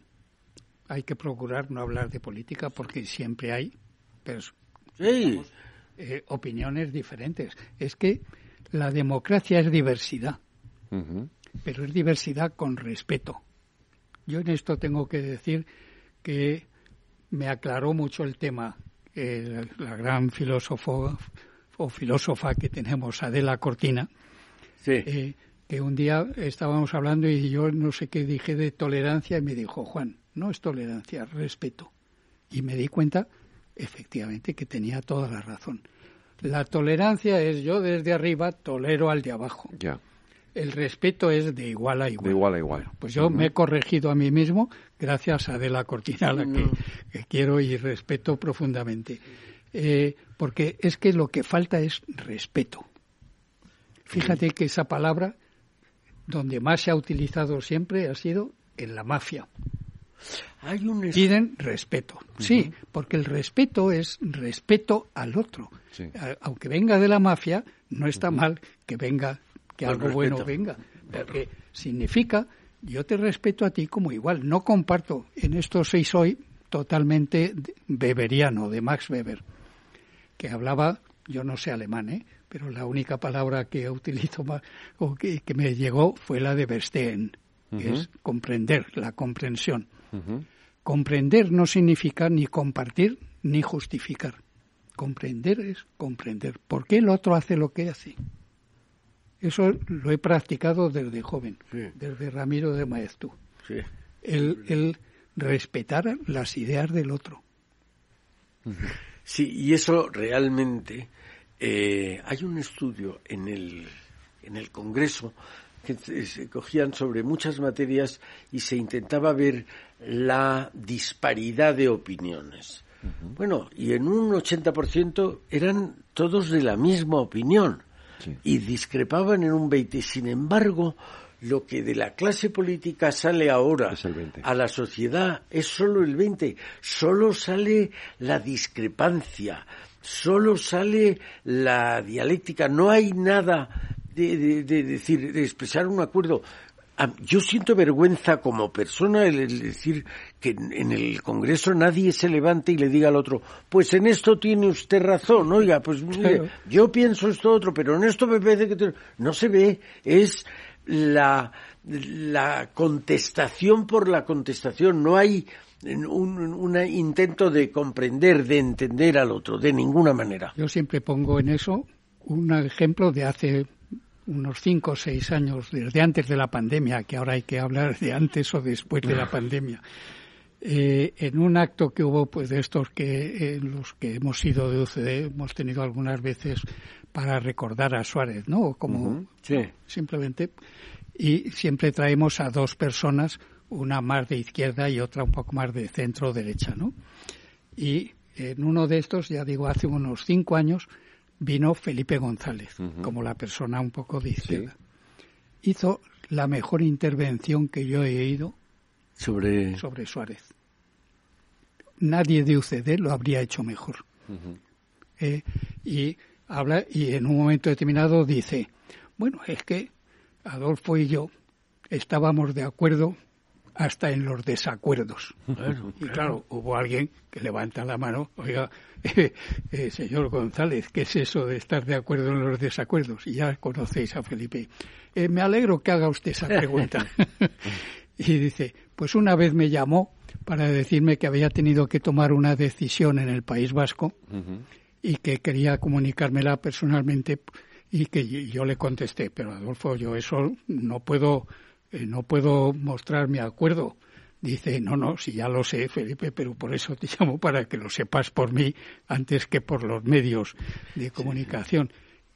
hay que procurar no hablar de política porque siempre hay eh, opiniones diferentes. Es que la democracia es diversidad, pero es diversidad con respeto. Yo en esto tengo que decir que me aclaró mucho el tema eh, la, gran filósofo o filósofa que tenemos, Adela Cortina, eh, que un día estábamos hablando y yo no sé qué dije de tolerancia y me dijo, Juan, no es tolerancia, respeto. Y me di cuenta, efectivamente, que tenía toda la razón. La tolerancia es yo desde arriba tolero al de abajo. Ya el respeto es de igual a igual. De igual a igual. pues yo me he corregido a mí mismo gracias a Adela Cortina, a la que, quiero y respeto profundamente. Eh, porque es que lo que falta es respeto. Fíjate que esa palabra, donde más se ha utilizado siempre, ha sido en la mafia. Hay un... Piden respeto. Sí, porque el respeto es respeto al otro. Aunque venga de la mafia, no está mal que venga que algo bueno venga, porque significa yo te respeto a ti como igual. No comparto en esto seis hoy totalmente beberiano de Max Weber, que hablaba, yo no sé alemán, ¿eh? pero la única palabra que utilizo o que, me llegó fue la de verstehen, que es comprender, la comprensión. Comprender no significa ni compartir ni justificar. Comprender es comprender. ¿Por qué el otro hace lo que hace? Eso lo he practicado desde joven, desde Ramiro de Maeztu. El, respetar las ideas del otro. Sí, y eso realmente. Eh, hay un estudio en el, en el Congreso que se cogían sobre muchas materias y se intentaba ver la disparidad de opiniones. Bueno, y en un 80% eran todos de la misma opinión y discrepaban en un 20. Sin embargo, lo que de la clase política sale ahora a la sociedad es solo el 20. Solo sale la discrepancia, solo sale la dialéctica. No hay nada de, de decir, de expresar un acuerdo. Yo siento vergüenza como persona el, decir que en el Congreso nadie se levante y le diga al otro, pues en esto tiene usted razón, oiga, pues yo pienso esto otro, pero en esto me parece que no se ve, es la, la contestación por la contestación, no hay un, un, intento de comprender, de entender al otro, de ninguna manera. Yo siempre pongo en eso un ejemplo de hace unos cinco o seis años, desde antes de la pandemia, que ahora hay que hablar de antes o después de la ah. pandemia, eh, en un acto que hubo pues de estos que en los que hemos ido de UCD hemos tenido algunas veces para recordar a Suárez, ¿no? Como simplemente y siempre traemos a dos personas, una más de izquierda y otra un poco más de centro derecha, ¿no? Y en uno de estos, ya digo, hace unos cinco años, vino Felipe González, como la persona un poco de izquierda. Hizo la mejor intervención que yo he oído sobre, sobre Suárez. Nadie de UCD lo habría hecho mejor. Eh, y habla y en un momento determinado dice, bueno, es que Adolfo y yo estábamos de acuerdo hasta en los desacuerdos. y claro, hubo alguien que levanta la mano, oiga, [LAUGHS] eh, eh, señor González, ¿qué es eso de estar de acuerdo en los desacuerdos? Y ya conocéis a Felipe. Eh, me alegro que haga usted esa pregunta. [LAUGHS] y dice, pues una vez me llamó para decirme que había tenido que tomar una decisión en el País Vasco y que quería comunicármela personalmente y que yo le contesté, pero Adolfo, yo eso no puedo eh, no puedo mostrar mi acuerdo. dice, no, no, si ya lo sé, Felipe, pero por eso te [LAUGHS] llamo para que lo sepas por mí antes que por los medios de comunicación.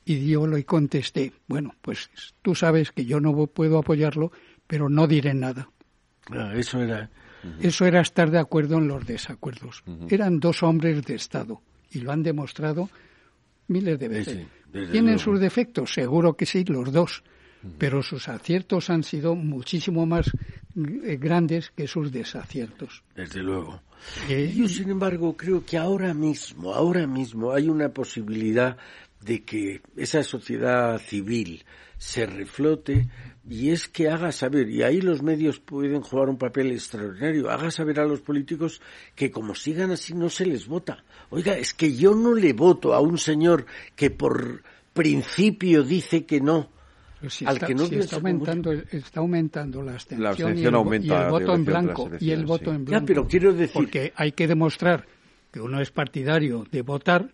Y yo le contesté, bueno, pues tú sabes que yo no puedo apoyarlo, pero no diré nada. Ah, eso era. Eso era estar de acuerdo en los desacuerdos. Eran dos hombres de Estado y lo han demostrado miles de veces. ¿Tienen sus defectos? Seguro que sí, los dos. Pero sus aciertos han sido muchísimo más eh, grandes que sus desaciertos. Desde luego. Eh, Yo, sin embargo, creo que ahora mismo, ahora mismo hay una posibilidad de que esa sociedad civil se reflote y es que haga saber, y ahí los medios pueden jugar un papel extraordinario, haga saber a los políticos que como sigan así no se les vota. Oiga, es que yo no le voto a un señor que por principio dice que no. Al que no está aumentando, está aumentando la abstención, y, el, voto en blanco y el voto en blanco. pero quiero decir porque hay que demostrar que uno es partidario de votar,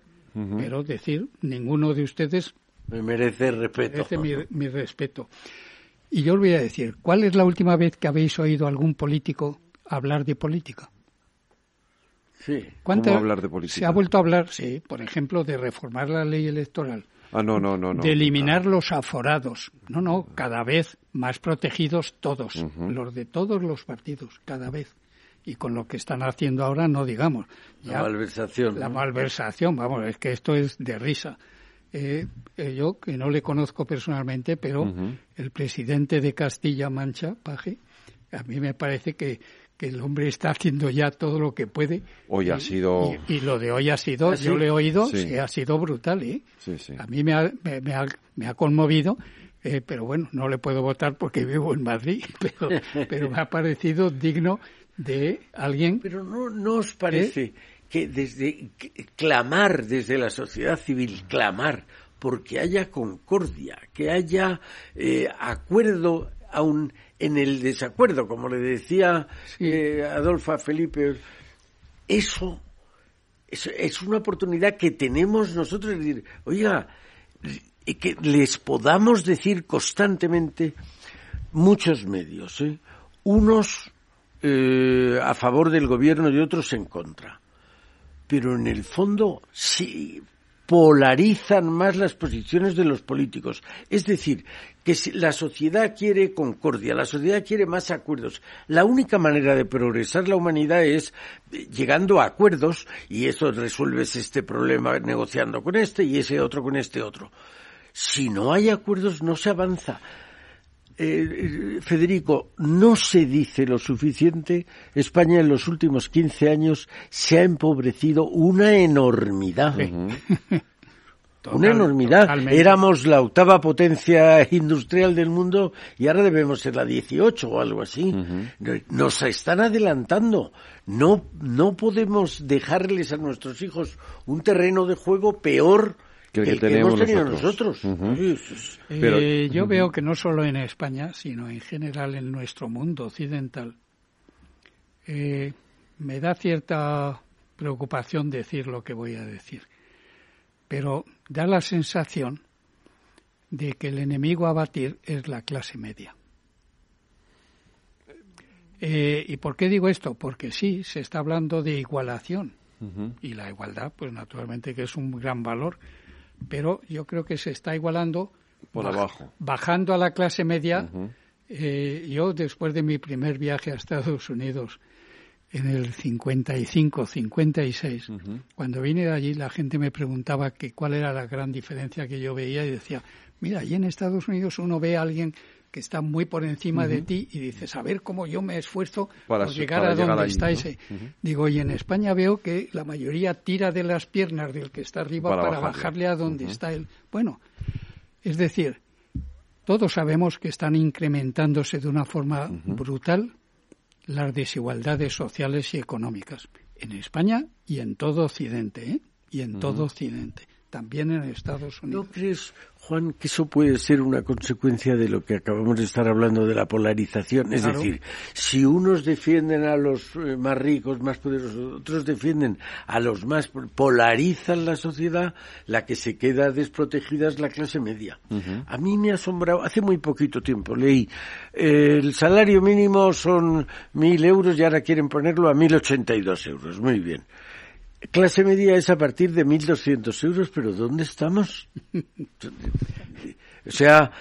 pero decir ninguno de ustedes me merece respeto. Merece mi, respeto. Y yo os voy a decir, ¿cuál es la última vez que habéis oído a algún político hablar de política? Sí. ¿Cómo hablar de política? Se ha vuelto a hablar, sí, por ejemplo, de reformar la ley electoral. Ah, no, no, no. de eliminar los aforados. No, no, cada vez más protegidos todos, los de todos los partidos, cada vez. Y con lo que están haciendo ahora, no digamos. la malversación. La malversación, vamos, es que esto es de risa. Eh, eh, yo, que no le conozco personalmente, pero el presidente de Castilla-Mancha, Paje, a mí me parece que, el hombre está haciendo ya todo lo que puede. Hoy ha sido. Y, lo de hoy ha sido, ¿Ah, yo le he oído, sí. ha sido brutal, ¿eh? A mí me ha, me, ha, me ha conmovido. Eh, pero bueno, no le puedo votar porque vivo en Madrid, [LAUGHS] pero, pero me ha parecido digno de alguien. Pero no, no os parece que desde clamar desde la sociedad civil, clamar porque haya concordia, que haya eh, acuerdo aún en el desacuerdo, como le decía eh, Adolfo Felipe, eso es, una oportunidad que tenemos nosotros de decir, oiga, que les podamos decir constantemente muchos medios, ¿eh? unos a favor del gobierno y otros en contra pero en el fondo sí polarizan más las posiciones de los políticos. Es decir, que si la sociedad quiere concordia, la sociedad quiere más acuerdos. La única manera de progresar la humanidad es eh, llegando a acuerdos y eso resuelves este problema negociando con este y ese otro con este otro. Si no hay acuerdos no se avanza. Eh, Federico, no se dice lo suficiente. España en los últimos 15 años se ha empobrecido una enormidad. [LAUGHS] una enormidad. Éramos la octava potencia [LAUGHS] industrial del mundo y ahora debemos ser la 18 o algo así. Nos están adelantando. No, no podemos dejarles a nuestros hijos un terreno de juego peor que, que, tenemos nosotros. Eh, yo veo que no solo en España, sino en general en nuestro mundo occidental, eh, me da cierta preocupación decir lo que voy a decir, pero da la sensación de que el enemigo a batir es la clase media. Eh, ¿Y por qué digo esto? Porque sí, se está hablando de igualación. Y la igualdad, pues naturalmente que es un gran valor, pero yo creo que se está igualando por abajo. Bajando a la clase media, eh, yo después de mi primer viaje a Estados Unidos en el 55, 56, cuando vine de allí la gente me preguntaba que cuál era la gran diferencia que yo veía y decía, mira, allí en Estados Unidos uno ve a alguien que está muy por encima de ti y dices, a ver cómo yo me esfuerzo para, por llegar a donde está ese. Digo, y en España veo que la mayoría tira de las piernas del que está arriba para, bajarle. a donde está él. Bueno, es decir, todos sabemos que están incrementándose de una forma brutal las desigualdades sociales y económicas en España y en todo Occidente, ¿eh? y en todo Occidente. También en Estados Unidos. ¿No crees, Juan, que eso puede ser una consecuencia de lo que acabamos de estar hablando de la polarización? Es decir, si unos defienden a los eh, más ricos, más poderosos, otros defienden a los más polarizan la sociedad, la que se queda desprotegida es la clase media. A mí me ha asombrado, hace muy poquito tiempo leí, eh, el salario mínimo son mil euros y ahora quieren ponerlo a mil ochenta y dos euros. Muy bien. Clase media es a partir de 1.200 euros, pero ¿dónde estamos? o sea,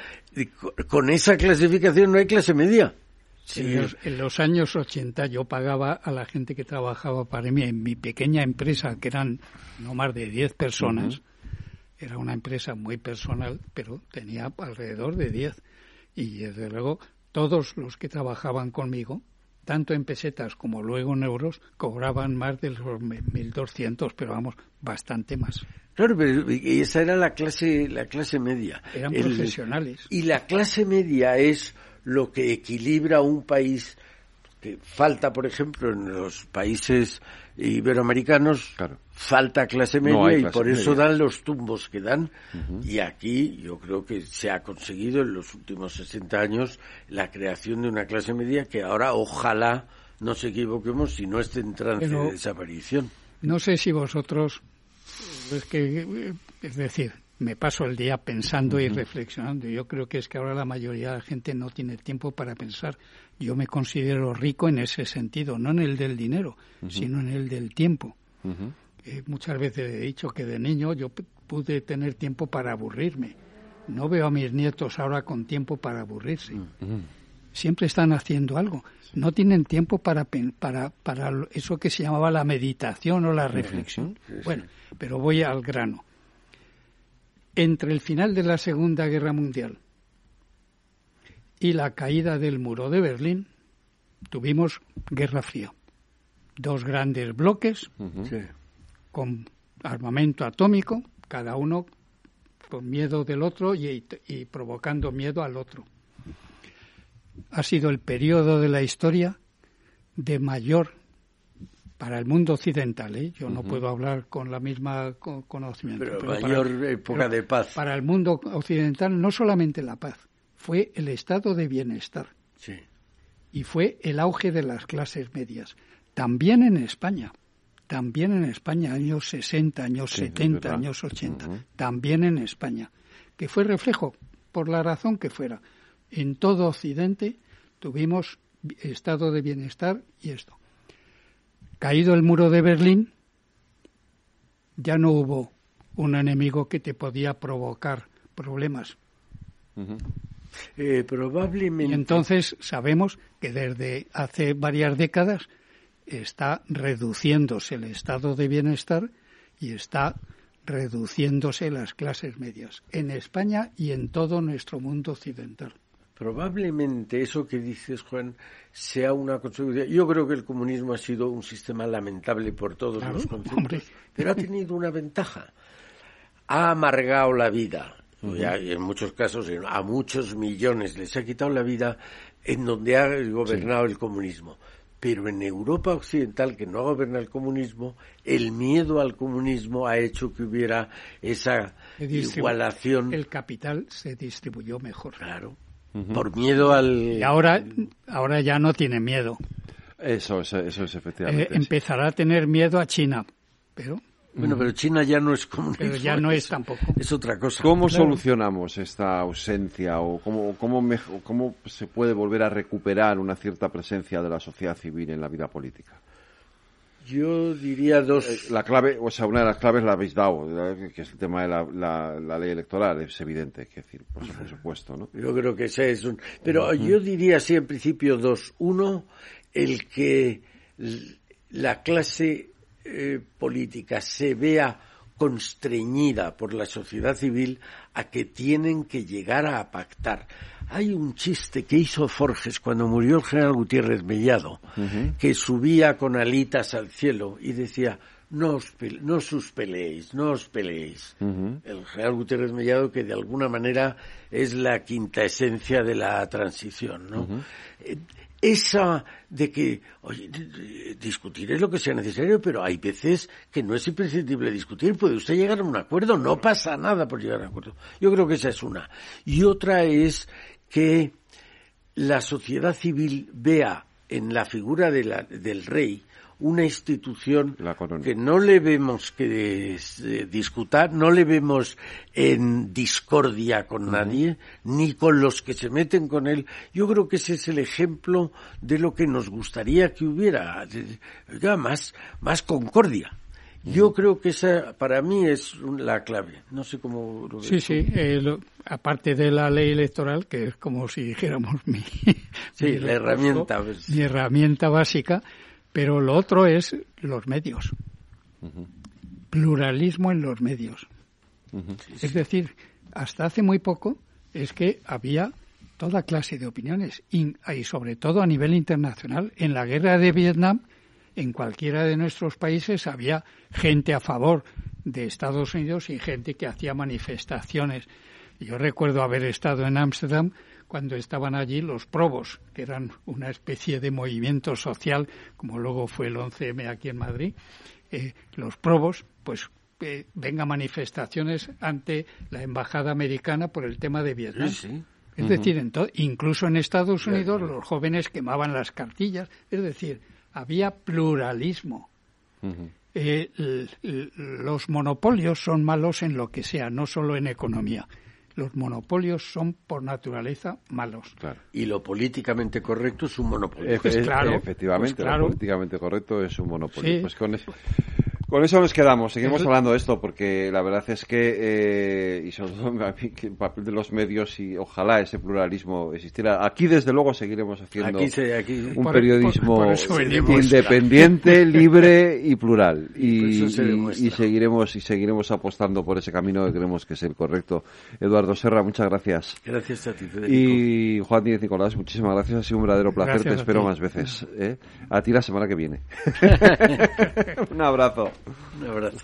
con esa clasificación no hay clase media. En, los, años 80 yo pagaba a la gente que trabajaba para mí en mi pequeña empresa, que eran no más de 10 personas. Era una empresa muy personal, pero tenía alrededor de 10. Y desde luego todos los que trabajaban conmigo tanto en pesetas como luego en euros, cobraban más de los 1.200, pero vamos, bastante más. Claro, pero esa era la clase, la clase media. Eran profesionales. Y la clase media es lo que equilibra un país que falta, por ejemplo, en los países iberoamericanos, falta clase media y por eso dan los tumbos que dan. Y aquí yo creo que se ha conseguido en los últimos 60 años la creación de una clase media que ahora ojalá no se equivoquemos si no esté en trance de desaparición. No sé si vosotros, es que, es decir, me paso el día pensando y reflexionando. Yo creo que es que ahora la mayoría de la gente no tiene tiempo para pensar. Yo me considero rico en ese sentido, no en el del dinero, sino en el del tiempo. Eh, muchas veces he dicho que de niño yo pude tener tiempo para aburrirme. No veo a mis nietos ahora con tiempo para aburrirse. Siempre están haciendo algo. No tienen tiempo para, para, para eso que se llamaba la meditación o la reflexión. Bueno, pero voy al grano entre el final de la Segunda Guerra Mundial y la caída del muro de Berlín, tuvimos Guerra Fría. Dos grandes bloques con armamento atómico, cada uno con miedo del otro y, y, provocando miedo al otro. Ha sido el periodo de la historia de mayor para el mundo occidental, ¿eh? yo no puedo hablar con la misma conocimiento. Pero, mayor época de paz. Para el mundo occidental no solamente la paz, fue el estado de bienestar. Sí. Y fue el auge de las clases medias. También en España. También en España, años 60, años 70, años 80. También en España. Que fue reflejo, por la razón que fuera. En todo Occidente tuvimos estado de bienestar y esto caído el muro de Berlín, ya no hubo un enemigo que te podía provocar problemas. Eh, probablemente. Y entonces sabemos que desde hace varias décadas está reduciéndose el estado de bienestar y está reduciéndose las clases medias en España y en todo nuestro mundo occidental. Probablemente eso que dices, Juan, sea una consecuencia. Yo creo que el comunismo ha sido un sistema lamentable por todos los conceptos, pero ha tenido una ventaja. Ha amargado la vida, y en muchos casos a muchos millones les ha quitado la vida en donde ha gobernado el comunismo. Pero en Europa Occidental, que no ha gobernado el comunismo, el miedo al comunismo ha hecho que hubiera esa igualación. El capital se distribuyó mejor. Claro por miedo al... Y ahora, ahora ya no tiene miedo. Eso, eso, es efectivamente. Eh, empezará a tener miedo a China, pero... Bueno, pero China ya no es comunista. Pero ya no es tampoco. Es otra cosa. ¿Cómo solucionamos esta ausencia o cómo, cómo, cómo se puede volver a recuperar una cierta presencia de la sociedad civil en la vida política? Yo diría dos. Eh, la clave, o sea, una de las claves la habéis dado, que es el tema de la, ley electoral, es evidente, que decir, por, supuesto, ¿no? Yo creo que ese es un. Pero yo diría así en principio dos. Uno, el que la clase eh, política se vea constreñida por la sociedad civil a que tienen que llegar a pactar. Hay un chiste que hizo Forges cuando murió el general Gutiérrez Mellado, que subía con alitas al cielo y decía, no os, no os peleéis, no os peleéis. El general Gutiérrez Mellado, que de alguna manera es la quinta esencia de la transición, ¿no? Eh, esa de que, oye, discutir es lo que sea necesario, pero hay veces que no es imprescindible discutir. Puede usted llegar a un acuerdo, no pasa nada por llegar a un acuerdo. Yo creo que esa es una. Y otra es que la sociedad civil vea en la figura del rey una institución que no le vemos que eh, discutar, no le vemos en discordia con nadie, ni con los que se meten con él. Yo creo que ese es el ejemplo de lo que nos gustaría que hubiera, más, más concordia. Yo creo que esa para mí es la clave. No sé cómo lo Sí, sí. Eh, aparte de la ley electoral, que es como si dijéramos mi, [LAUGHS] sí, la herramienta, mi herramienta básica, pero lo otro es los medios. Pluralismo en los medios. Es decir, hasta hace muy poco es que había toda clase de opiniones y, sobre todo a nivel internacional. En la guerra de Vietnam, en cualquiera de nuestros países había gente a favor de Estados Unidos y gente que hacía manifestaciones. Yo recuerdo haber estado en Ámsterdam cuando estaban allí los probos, que eran una especie de movimiento social, como luego fue el 11M aquí en Madrid, eh, los probos, pues eh, venga manifestaciones ante la embajada americana por el tema de Vietnam. Es decir, incluso en Estados Unidos los jóvenes quemaban las cartillas. Es decir, había pluralismo. Eh, los monopolios son malos en lo que sea, no solo en economía los monopolios son por naturaleza malos. Y lo políticamente correcto es un monopolio. Pues claro, efectivamente, pues lo políticamente correcto es un monopolio. Pues con eso, con eso nos quedamos. Seguimos hablando de esto porque la verdad es que, eh, y sobre todo [LAUGHS] el papel de los medios y ojalá ese pluralismo existiera. Aquí, desde luego, seguiremos haciendo un periodismo independiente, [LAUGHS] libre y plural. Y, y, seguiremos y seguiremos apostando por ese camino que creemos que es el correcto. Eduardo Serra, muchas gracias. Gracias a ti, Federico. Y Juan Díez Nicolás, muchísimas gracias. Ha sido un verdadero placer. Te espero más veces. ¿eh? A ti la semana que viene. [LAUGHS] un abrazo. Un abrazo.